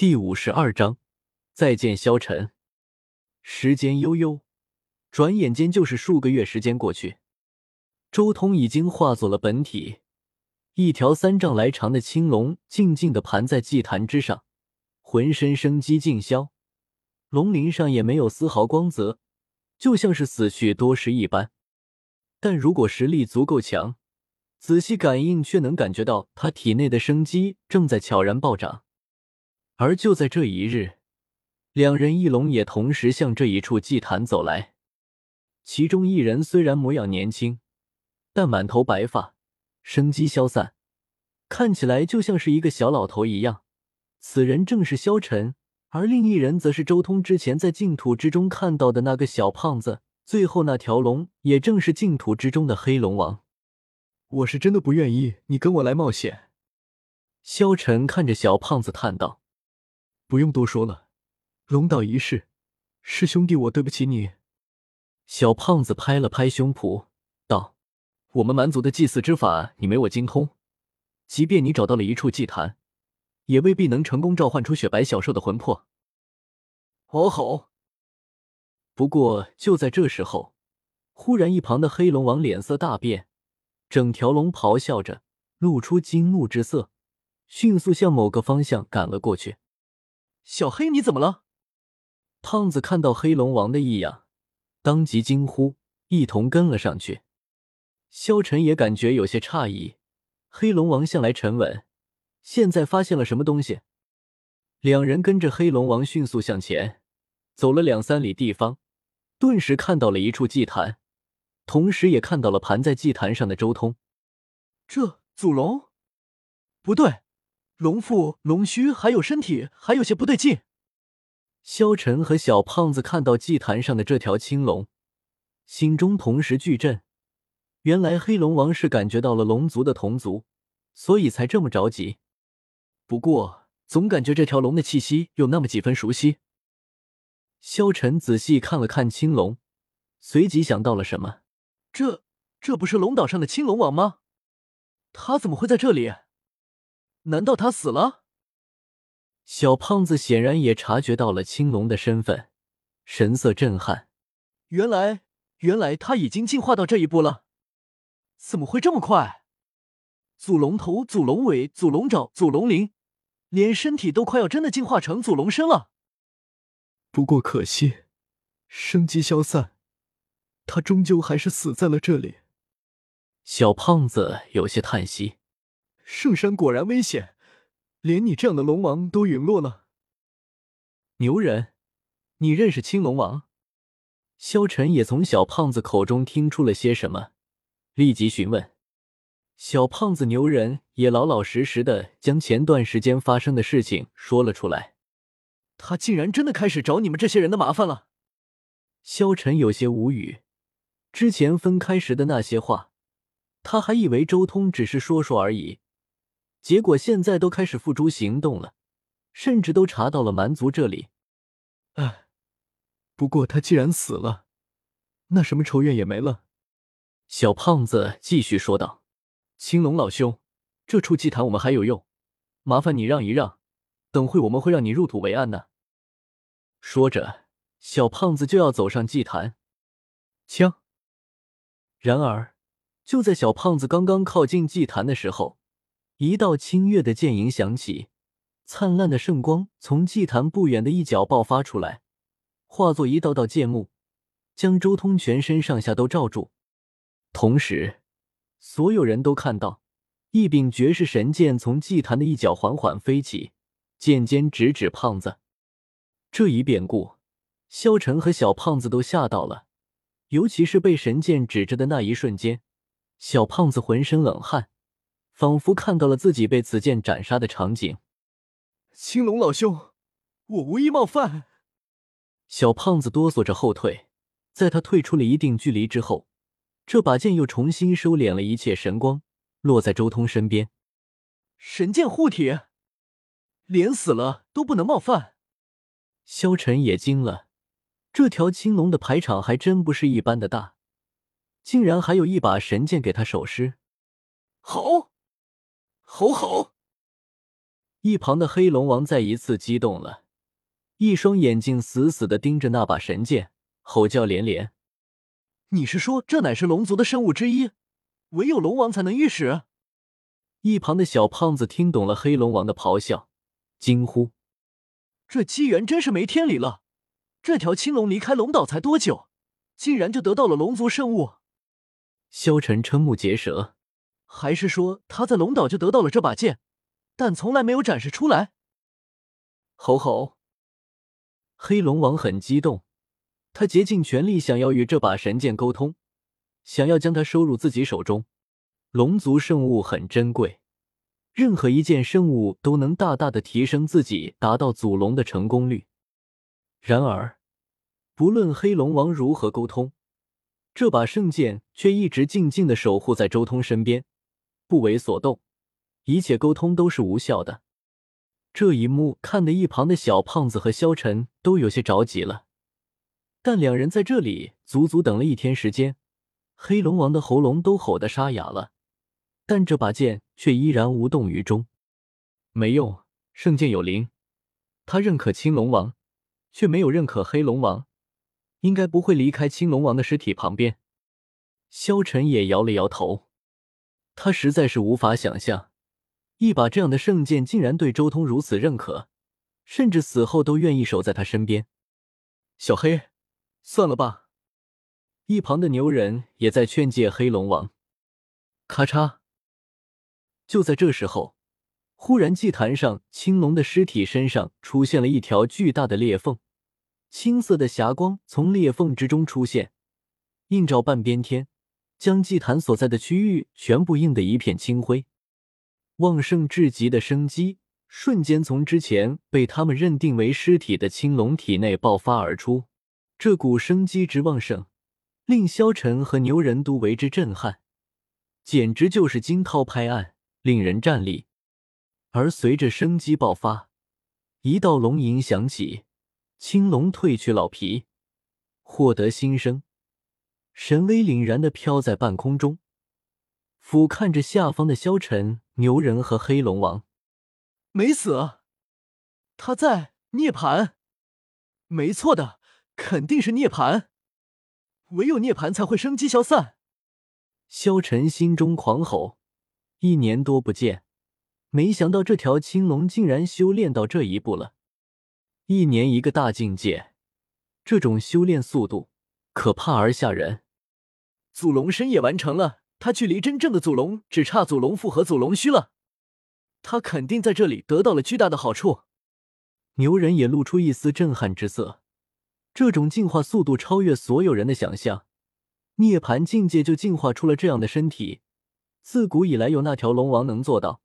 第五十二章，再见，萧晨。时间悠悠，转眼间就是数个月时间过去。周通已经化作了本体，一条三丈来长的青龙静静的盘在祭坛之上，浑身生机尽消，龙鳞上也没有丝毫光泽，就像是死去多时一般。但如果实力足够强，仔细感应却能感觉到他体内的生机正在悄然暴涨。而就在这一日，两人一龙也同时向这一处祭坛走来。其中一人虽然模样年轻，但满头白发，生机消散，看起来就像是一个小老头一样。此人正是萧晨，而另一人则是周通之前在净土之中看到的那个小胖子。最后那条龙也正是净土之中的黑龙王。我是真的不愿意你跟我来冒险。萧晨看着小胖子叹道。不用多说了，龙岛一事，是兄弟我对不起你。小胖子拍了拍胸脯，道：“我们蛮族的祭祀之法，你没我精通。即便你找到了一处祭坛，也未必能成功召唤出雪白小兽的魂魄。”哦吼！不过就在这时候，忽然一旁的黑龙王脸色大变，整条龙咆哮着，露出惊怒之色，迅速向某个方向赶了过去。小黑，你怎么了？胖子看到黑龙王的异样，当即惊呼，一同跟了上去。萧晨也感觉有些诧异，黑龙王向来沉稳，现在发现了什么东西？两人跟着黑龙王迅速向前，走了两三里地方，顿时看到了一处祭坛，同时也看到了盘在祭坛上的周通。这祖龙？不对。龙腹、龙须还有身体，还有些不对劲。萧晨和小胖子看到祭坛上的这条青龙，心中同时巨震。原来黑龙王是感觉到了龙族的同族，所以才这么着急。不过总感觉这条龙的气息有那么几分熟悉。萧晨仔细看了看青龙，随即想到了什么：这这不是龙岛上的青龙王吗？他怎么会在这里？难道他死了？小胖子显然也察觉到了青龙的身份，神色震撼。原来，原来他已经进化到这一步了，怎么会这么快？祖龙头、祖龙尾、祖龙爪、祖龙鳞，连身体都快要真的进化成祖龙身了。不过可惜，生机消散，他终究还是死在了这里。小胖子有些叹息。圣山果然危险，连你这样的龙王都陨落了。牛人，你认识青龙王？萧晨也从小胖子口中听出了些什么，立即询问。小胖子牛人也老老实实的将前段时间发生的事情说了出来。他竟然真的开始找你们这些人的麻烦了。萧晨有些无语，之前分开时的那些话，他还以为周通只是说说而已。结果现在都开始付诸行动了，甚至都查到了蛮族这里。哎，不过他既然死了，那什么仇怨也没了。小胖子继续说道：“青龙老兄，这处祭坛我们还有用，麻烦你让一让，等会我们会让你入土为安的。”说着，小胖子就要走上祭坛。枪。然而，就在小胖子刚刚靠近祭坛的时候，一道清越的剑影响起，灿烂的圣光从祭坛不远的一角爆发出来，化作一道道剑幕，将周通全身上下都罩住。同时，所有人都看到一柄绝世神剑从祭坛的一角缓缓飞起，剑尖直指胖子。这一变故，萧晨和小胖子都吓到了，尤其是被神剑指着的那一瞬间，小胖子浑身冷汗。仿佛看到了自己被此剑斩杀的场景。青龙老兄，我无意冒犯。小胖子哆嗦着后退，在他退出了一定距离之后，这把剑又重新收敛了一切神光，落在周通身边。神剑护体，连死了都不能冒犯。萧晨也惊了，这条青龙的排场还真不是一般的大，竟然还有一把神剑给他守尸。好。吼吼！一旁的黑龙王再一次激动了，一双眼睛死死的盯着那把神剑，吼叫连连。你是说这乃是龙族的圣物之一，唯有龙王才能御使？一旁的小胖子听懂了黑龙王的咆哮，惊呼：“这机缘真是没天理了！这条青龙离开龙岛才多久，竟然就得到了龙族圣物？”萧晨瞠目结舌，还是说他在龙岛就得到了这把剑？但从来没有展示出来。吼吼！黑龙王很激动，他竭尽全力想要与这把神剑沟通，想要将它收入自己手中。龙族圣物很珍贵，任何一件圣物都能大大的提升自己，达到祖龙的成功率。然而，不论黑龙王如何沟通，这把圣剑却一直静静的守护在周通身边，不为所动。一切沟通都是无效的，这一幕看得一旁的小胖子和萧晨都有些着急了。但两人在这里足足等了一天时间，黑龙王的喉咙都吼得沙哑了，但这把剑却依然无动于衷。没用，圣剑有灵，他认可青龙王，却没有认可黑龙王，应该不会离开青龙王的尸体旁边。萧晨也摇了摇头，他实在是无法想象。一把这样的圣剑竟然对周通如此认可，甚至死后都愿意守在他身边。小黑，算了吧。一旁的牛人也在劝诫黑龙王。咔嚓！就在这时候，忽然祭坛上青龙的尸体身上出现了一条巨大的裂缝，青色的霞光从裂缝之中出现，映照半边天，将祭坛所在的区域全部映得一片青灰。旺盛至极的生机瞬间从之前被他们认定为尸体的青龙体内爆发而出，这股生机之旺盛，令萧晨和牛人都为之震撼，简直就是惊涛拍岸，令人战栗。而随着生机爆发，一道龙吟响起，青龙褪去老皮，获得新生，神威凛然的飘在半空中。俯瞰着下方的萧晨、牛人和黑龙王，没死，他在涅槃，没错的，肯定是涅槃，唯有涅槃才会生机消散。萧晨心中狂吼：一年多不见，没想到这条青龙竟然修炼到这一步了，一年一个大境界，这种修炼速度可怕而吓人。祖龙身也完成了。他距离真正的祖龙只差祖龙腹和祖龙须了，他肯定在这里得到了巨大的好处。牛人也露出一丝震撼之色，这种进化速度超越所有人的想象。涅槃境界就进化出了这样的身体，自古以来有那条龙王能做到？